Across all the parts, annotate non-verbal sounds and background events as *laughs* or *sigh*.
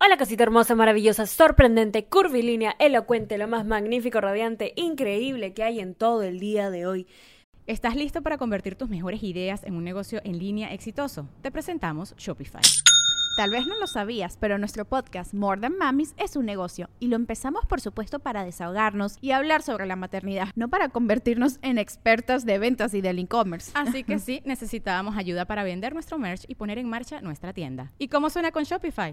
Hola cosita hermosa, maravillosa, sorprendente, curvilínea, elocuente, lo más magnífico, radiante, increíble que hay en todo el día de hoy. ¿Estás listo para convertir tus mejores ideas en un negocio en línea exitoso? Te presentamos Shopify. Tal vez no lo sabías, pero nuestro podcast More Than Mamis es un negocio y lo empezamos por supuesto para desahogarnos y hablar sobre la maternidad, no para convertirnos en expertas de ventas y del e-commerce. Así que *laughs* sí, necesitábamos ayuda para vender nuestro merch y poner en marcha nuestra tienda. ¿Y cómo suena con Shopify?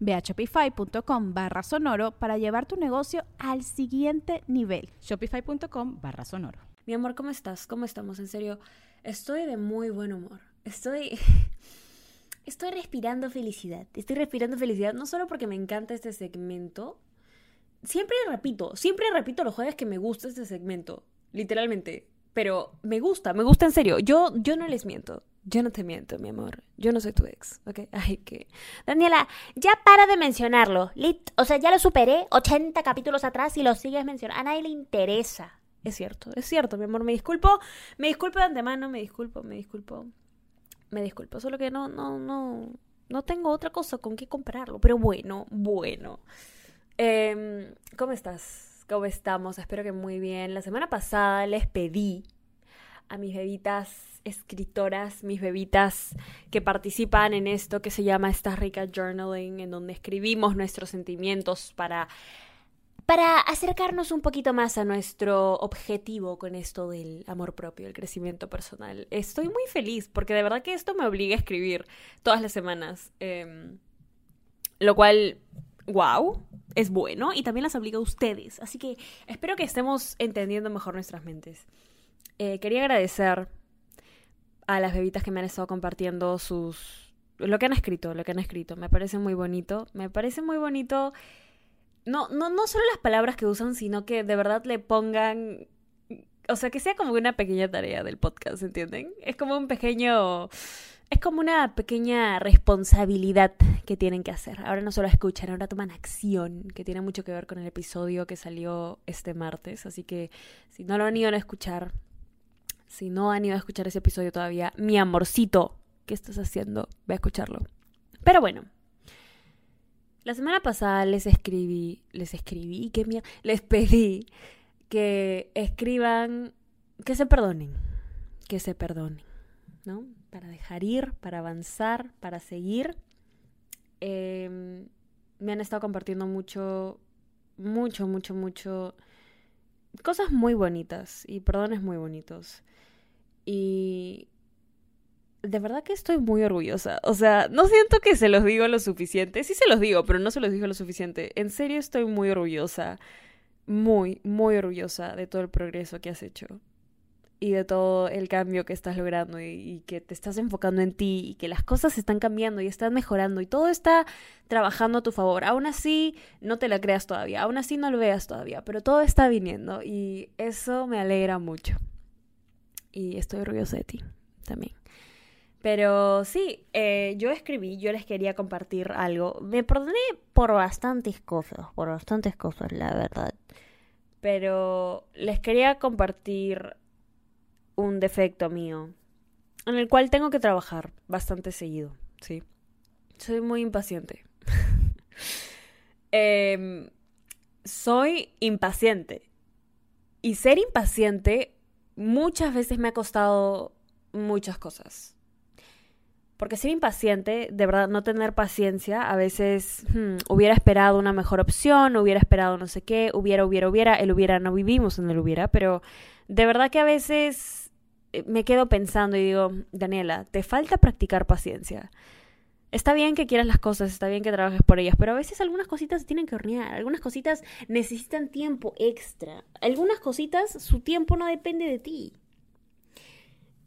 Ve a shopify.com barra sonoro para llevar tu negocio al siguiente nivel. Shopify.com barra sonoro. Mi amor, ¿cómo estás? ¿Cómo estamos? En serio, estoy de muy buen humor. Estoy... *laughs* Estoy respirando felicidad. Estoy respirando felicidad no solo porque me encanta este segmento. Siempre repito, siempre repito los jueves que me gusta este segmento. Literalmente. Pero me gusta, me gusta en serio. Yo, yo no les miento. Yo no te miento, mi amor. Yo no soy tu ex, ¿ok? *laughs* Ay, que... Daniela, ya para de mencionarlo. Lit, o sea, ya lo superé 80 capítulos atrás y lo sigues mencionando. A nadie le interesa. Es cierto, es cierto, mi amor. Me disculpo, me disculpo de antemano, me disculpo, me disculpo. Me disculpo, solo que no, no, no... No tengo otra cosa con qué compararlo. Pero bueno, bueno. Eh, ¿Cómo estás? ¿Cómo estamos? Espero que muy bien. La semana pasada les pedí a mis bebitas escritoras, mis bebitas que participan en esto que se llama Esta Rica Journaling, en donde escribimos nuestros sentimientos para, para acercarnos un poquito más a nuestro objetivo con esto del amor propio, el crecimiento personal. Estoy muy feliz porque de verdad que esto me obliga a escribir todas las semanas. Eh, lo cual, wow, es bueno y también las obliga a ustedes. Así que espero que estemos entendiendo mejor nuestras mentes. Eh, quería agradecer a las bebitas que me han estado compartiendo sus lo que han escrito, lo que han escrito. Me parece muy bonito. Me parece muy bonito. No, no, no solo las palabras que usan, sino que de verdad le pongan. O sea, que sea como una pequeña tarea del podcast, ¿entienden? Es como un pequeño. Es como una pequeña responsabilidad que tienen que hacer. Ahora no solo escuchan, ahora toman acción, que tiene mucho que ver con el episodio que salió este martes. Así que si no lo han ido a escuchar, si no han ido a escuchar ese episodio todavía, mi amorcito, ¿qué estás haciendo? Ve a escucharlo. Pero bueno, la semana pasada les escribí, les escribí, qué mierda, les pedí que escriban, que se perdonen, que se perdonen, ¿no? Para dejar ir, para avanzar, para seguir. Eh, me han estado compartiendo mucho, mucho, mucho, mucho cosas muy bonitas y perdones muy bonitos. Y de verdad que estoy muy orgullosa. O sea, no siento que se los digo lo suficiente. Sí se los digo, pero no se los digo lo suficiente. En serio estoy muy orgullosa. Muy, muy orgullosa de todo el progreso que has hecho. Y de todo el cambio que estás logrando y, y, que te estás enfocando en ti y que las cosas están cambiando y están mejorando y todo está trabajando a tu favor. Aún así, no te la creas todavía, aún así no lo veas todavía, pero todo está viniendo y eso me alegra mucho y estoy orgullosa de ti también. Pero sí, eh, yo escribí, yo les quería compartir algo. Me perdoné por bastantes cosas, por bastantes cosas, la verdad. Pero les quería compartir un defecto mío, en el cual tengo que trabajar bastante seguido, ¿sí? Soy muy impaciente. *laughs* eh, soy impaciente. Y ser impaciente muchas veces me ha costado muchas cosas. Porque ser impaciente, de verdad, no tener paciencia, a veces hmm, hubiera esperado una mejor opción, hubiera esperado no sé qué, hubiera, hubiera, hubiera, el hubiera, no vivimos en el hubiera, pero de verdad que a veces eh, me quedo pensando y digo, Daniela, te falta practicar paciencia. Está bien que quieras las cosas, está bien que trabajes por ellas, pero a veces algunas cositas se tienen que hornear, algunas cositas necesitan tiempo extra, algunas cositas su tiempo no depende de ti.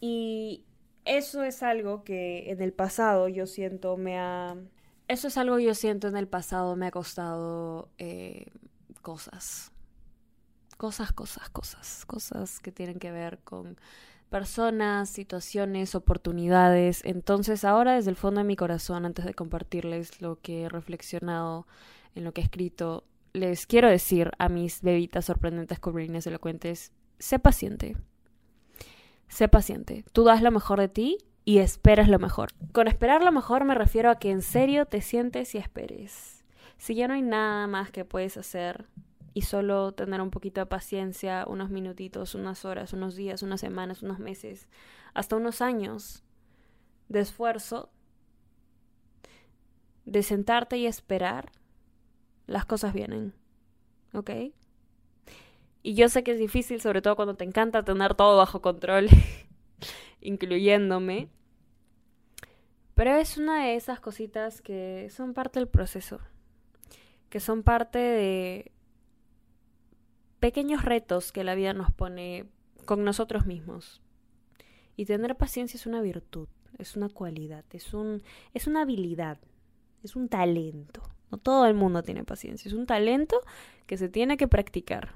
Y eso es algo que en el pasado yo siento me ha, Eso es algo que yo siento en el pasado me ha costado eh, cosas. Cosas, cosas, cosas. Cosas que tienen que ver con personas, situaciones, oportunidades. Entonces ahora desde el fondo de mi corazón, antes de compartirles lo que he reflexionado en lo que he escrito, les quiero decir a mis bebitas sorprendentes, curvilíneas elocuentes, sé paciente. Sé paciente. Tú das lo mejor de ti y esperas lo mejor. Con esperar lo mejor me refiero a que en serio te sientes y esperes. Si ya no hay nada más que puedes hacer y solo tener un poquito de paciencia, unos minutitos, unas horas, unos días, unas semanas, unos meses, hasta unos años de esfuerzo, de sentarte y esperar, las cosas vienen. ¿Ok? Y yo sé que es difícil, sobre todo cuando te encanta tener todo bajo control, *laughs* incluyéndome. Pero es una de esas cositas que son parte del proceso, que son parte de pequeños retos que la vida nos pone con nosotros mismos. Y tener paciencia es una virtud, es una cualidad, es un es una habilidad, es un talento. No todo el mundo tiene paciencia, es un talento que se tiene que practicar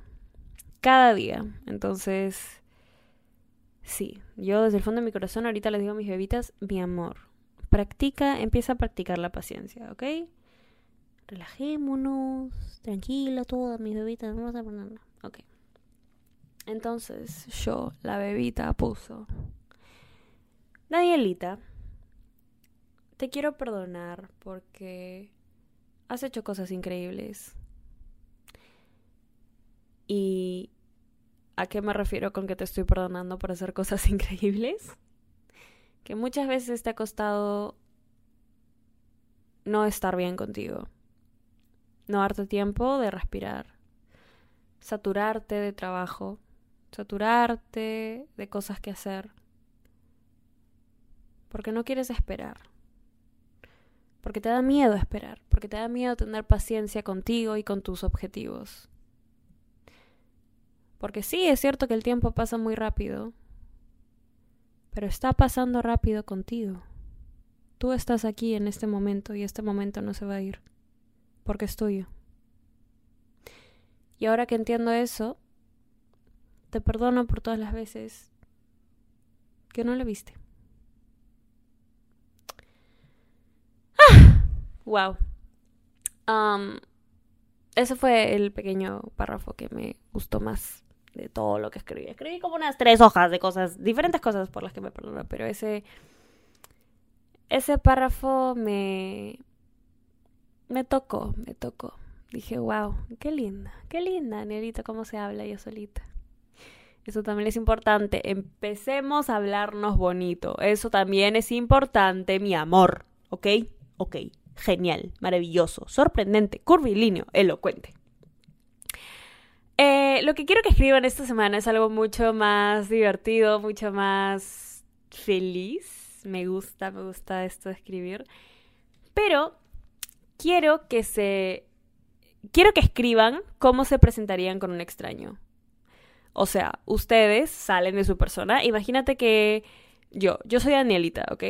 cada día. Entonces, sí, yo desde el fondo de mi corazón ahorita les digo a mis bebitas, mi amor, practica, empieza a practicar la paciencia, ¿ok? Relajémonos, tranquila, todas mis bebitas, no a poner nada. Ok. Entonces, yo, la bebita, puso. Danielita, te quiero perdonar porque has hecho cosas increíbles. ¿Y a qué me refiero con que te estoy perdonando por hacer cosas *laughs* increíbles? Que muchas veces te ha costado no estar bien contigo. No darte tiempo de respirar. Saturarte de trabajo. Saturarte de cosas que hacer. Porque no quieres esperar. Porque te da miedo esperar. Porque te da miedo tener paciencia contigo y con tus objetivos. Porque sí, es cierto que el tiempo pasa muy rápido, pero está pasando rápido contigo. Tú estás aquí en este momento y este momento no se va a ir, porque es tuyo. Y ahora que entiendo eso, te perdono por todas las veces que no lo viste. ¡Ah! Wow. Um, ese fue el pequeño párrafo que me gustó más de todo lo que escribí. Escribí como unas tres hojas de cosas, diferentes cosas por las que me perdono, pero ese, ese párrafo me, me tocó, me tocó. Dije, wow, qué linda, qué linda, Anelita, cómo se habla yo solita. Eso también es importante. Empecemos a hablarnos bonito. Eso también es importante, mi amor. ¿Ok? Ok. Genial, maravilloso, sorprendente, curvilíneo, elocuente. Eh, lo que quiero que escriban esta semana es algo mucho más divertido, mucho más feliz. Me gusta, me gusta esto de escribir. Pero quiero que se. Quiero que escriban cómo se presentarían con un extraño. O sea, ustedes salen de su persona. Imagínate que yo, yo soy Danielita, ¿ok?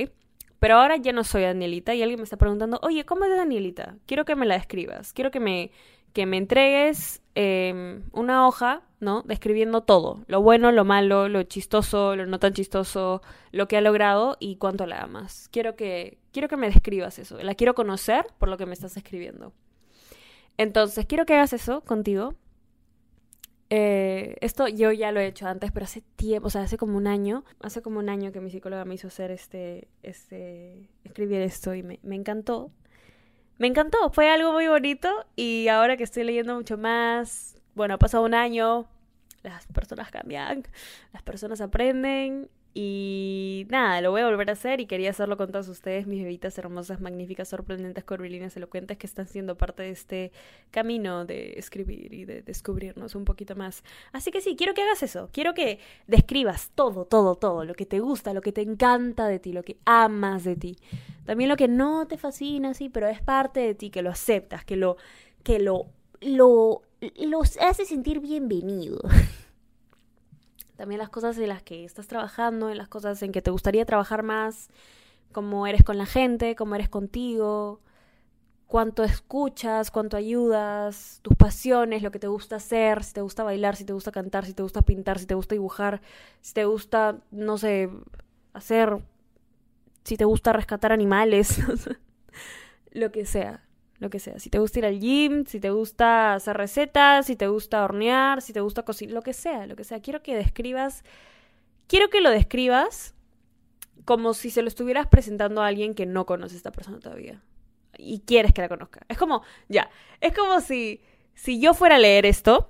Pero ahora ya no soy Danielita y alguien me está preguntando, oye, ¿cómo es Danielita? Quiero que me la describas. Quiero que me, que me entregues em, una hoja, ¿no? Describiendo todo, lo bueno, lo malo, lo chistoso, lo no tan chistoso, lo que ha logrado y cuánto la amas. Quiero que, quiero que me describas eso, la quiero conocer por lo que me estás escribiendo. Entonces, quiero que hagas eso contigo. Eh, esto yo ya lo he hecho antes, pero hace tiempo, o sea, hace como un año, hace como un año que mi psicóloga me hizo hacer este, este, escribir esto y me, me encantó me encantó, fue algo muy bonito y ahora que estoy leyendo mucho más, bueno, ha pasado un año, las personas cambian, las personas aprenden y nada, lo voy a volver a hacer y quería hacerlo con todos ustedes, mis bebitas hermosas, magníficas, sorprendentes, curvilíneas, elocuentes que están siendo parte de este camino de escribir y de descubrirnos un poquito más. Así que sí, quiero que hagas eso, quiero que describas todo, todo, todo, lo que te gusta, lo que te encanta de ti, lo que amas de ti. También lo que no te fascina, sí, pero es parte de ti, que lo aceptas, que lo, que lo, lo, lo hace sentir bienvenido. *laughs* También las cosas en las que estás trabajando, en las cosas en que te gustaría trabajar más, cómo eres con la gente, cómo eres contigo, cuánto escuchas, cuánto ayudas, tus pasiones, lo que te gusta hacer, si te gusta bailar, si te gusta cantar, si te gusta pintar, si te gusta dibujar, si te gusta, no sé, hacer, si te gusta rescatar animales, *laughs* lo que sea, lo que sea. Si te gusta ir al gym, si te gusta hacer recetas, si te gusta hornear, si te gusta cocinar, lo que sea, lo que sea. Quiero que describas, quiero que lo describas como si se lo estuvieras presentando a alguien que no conoce a esta persona todavía y quieres que la conozca. Es como, ya, es como si, si yo fuera a leer esto,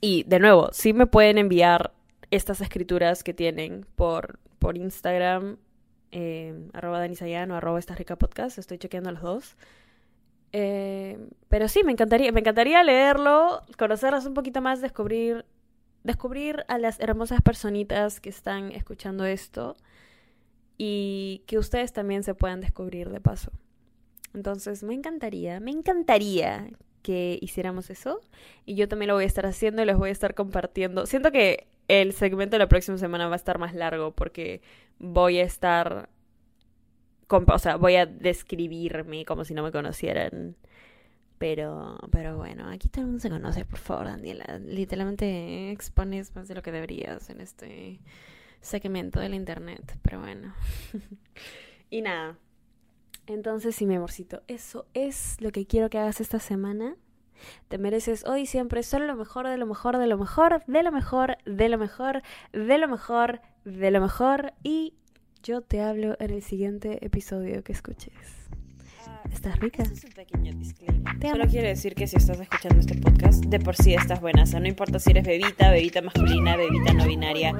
y de nuevo, sí me pueden enviar estas escrituras que tienen por, por Instagram, eh, arroba Danisayan o arroba esta rica podcast, estoy chequeando los dos. Eh, pero sí, me encantaría, me encantaría leerlo, conocerlas un poquito más, descubrir, descubrir a las hermosas personitas que están escuchando esto y que ustedes también se puedan descubrir de paso. Entonces, me encantaría, me encantaría que hiciéramos eso. Y yo también lo voy a estar haciendo y les voy a estar compartiendo. Siento que el segmento de la próxima semana va a estar más largo porque voy a estar... O sea, voy a describirme como si no me conocieran. Pero, pero bueno, aquí todo el mundo se conoce, por favor, Daniela. Literalmente expones más de lo que deberías en este segmento de la internet. Pero bueno. *laughs* y nada. Entonces, sí, mi amorcito, eso es lo que quiero que hagas esta semana. Te mereces hoy y siempre solo lo mejor, de lo mejor, de lo mejor, de lo mejor, de lo mejor, de lo mejor, de lo mejor. Y yo te hablo en el siguiente episodio que escuches. ¿Estás rica? Este es un pequeño disclaimer. Solo quiero decir que si estás escuchando este podcast, de por sí estás buena. O sea, no importa si eres bebita, bebita masculina, bebita no binaria.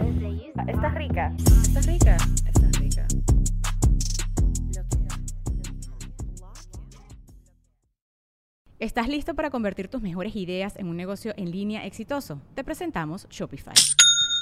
Estás rica. Estás rica. Estás rica. ¿Estás listo para convertir tus mejores ideas en un negocio en línea exitoso? Te presentamos Shopify.